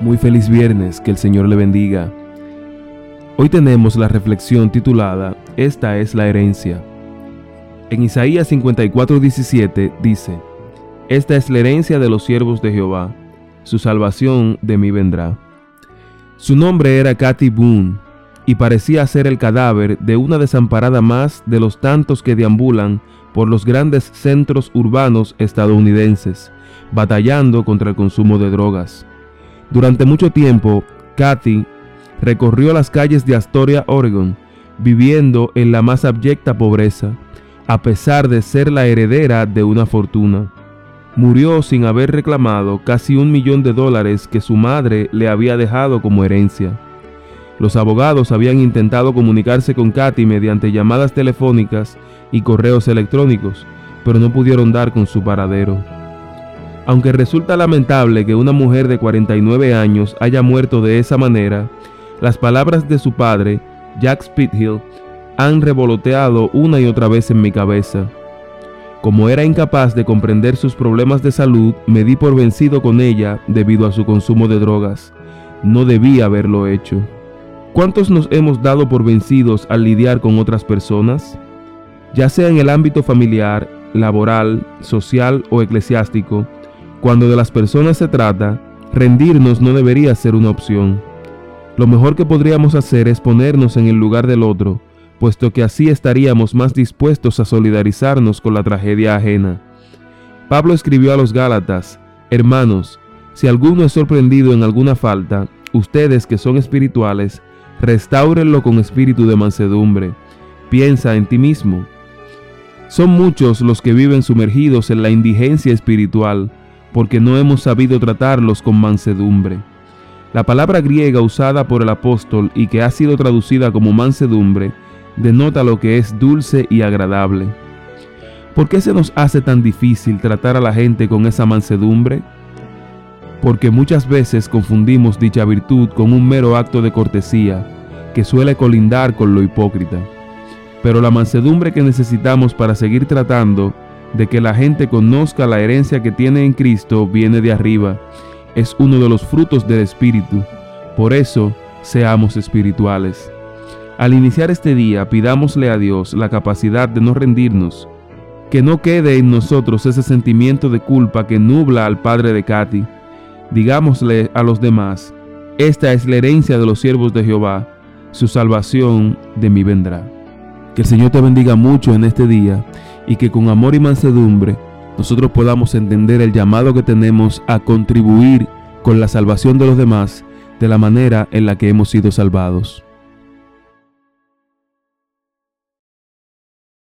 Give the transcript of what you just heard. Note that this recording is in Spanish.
Muy feliz viernes, que el Señor le bendiga. Hoy tenemos la reflexión titulada Esta es la herencia. En Isaías 54:17 dice, Esta es la herencia de los siervos de Jehová, su salvación de mí vendrá. Su nombre era Katy Boone y parecía ser el cadáver de una desamparada más de los tantos que deambulan por los grandes centros urbanos estadounidenses, batallando contra el consumo de drogas. Durante mucho tiempo, Kathy recorrió las calles de Astoria, Oregon, viviendo en la más abyecta pobreza, a pesar de ser la heredera de una fortuna. Murió sin haber reclamado casi un millón de dólares que su madre le había dejado como herencia. Los abogados habían intentado comunicarse con Kathy mediante llamadas telefónicas y correos electrónicos, pero no pudieron dar con su paradero. Aunque resulta lamentable que una mujer de 49 años haya muerto de esa manera, las palabras de su padre, Jack Spithill, han revoloteado una y otra vez en mi cabeza. Como era incapaz de comprender sus problemas de salud, me di por vencido con ella debido a su consumo de drogas. No debía haberlo hecho. ¿Cuántos nos hemos dado por vencidos al lidiar con otras personas? Ya sea en el ámbito familiar, laboral, social o eclesiástico, cuando de las personas se trata, rendirnos no debería ser una opción. Lo mejor que podríamos hacer es ponernos en el lugar del otro, puesto que así estaríamos más dispuestos a solidarizarnos con la tragedia ajena. Pablo escribió a los Gálatas, Hermanos, si alguno es sorprendido en alguna falta, ustedes que son espirituales, restáurenlo con espíritu de mansedumbre. Piensa en ti mismo. Son muchos los que viven sumergidos en la indigencia espiritual, porque no hemos sabido tratarlos con mansedumbre. La palabra griega usada por el apóstol y que ha sido traducida como mansedumbre denota lo que es dulce y agradable. ¿Por qué se nos hace tan difícil tratar a la gente con esa mansedumbre? Porque muchas veces confundimos dicha virtud con un mero acto de cortesía que suele colindar con lo hipócrita. Pero la mansedumbre que necesitamos para seguir tratando de que la gente conozca la herencia que tiene en Cristo viene de arriba. Es uno de los frutos del Espíritu. Por eso, seamos espirituales. Al iniciar este día, pidámosle a Dios la capacidad de no rendirnos, que no quede en nosotros ese sentimiento de culpa que nubla al padre de Katy. Digámosle a los demás, esta es la herencia de los siervos de Jehová, su salvación de mí vendrá. Que el Señor te bendiga mucho en este día y que con amor y mansedumbre nosotros podamos entender el llamado que tenemos a contribuir con la salvación de los demás de la manera en la que hemos sido salvados.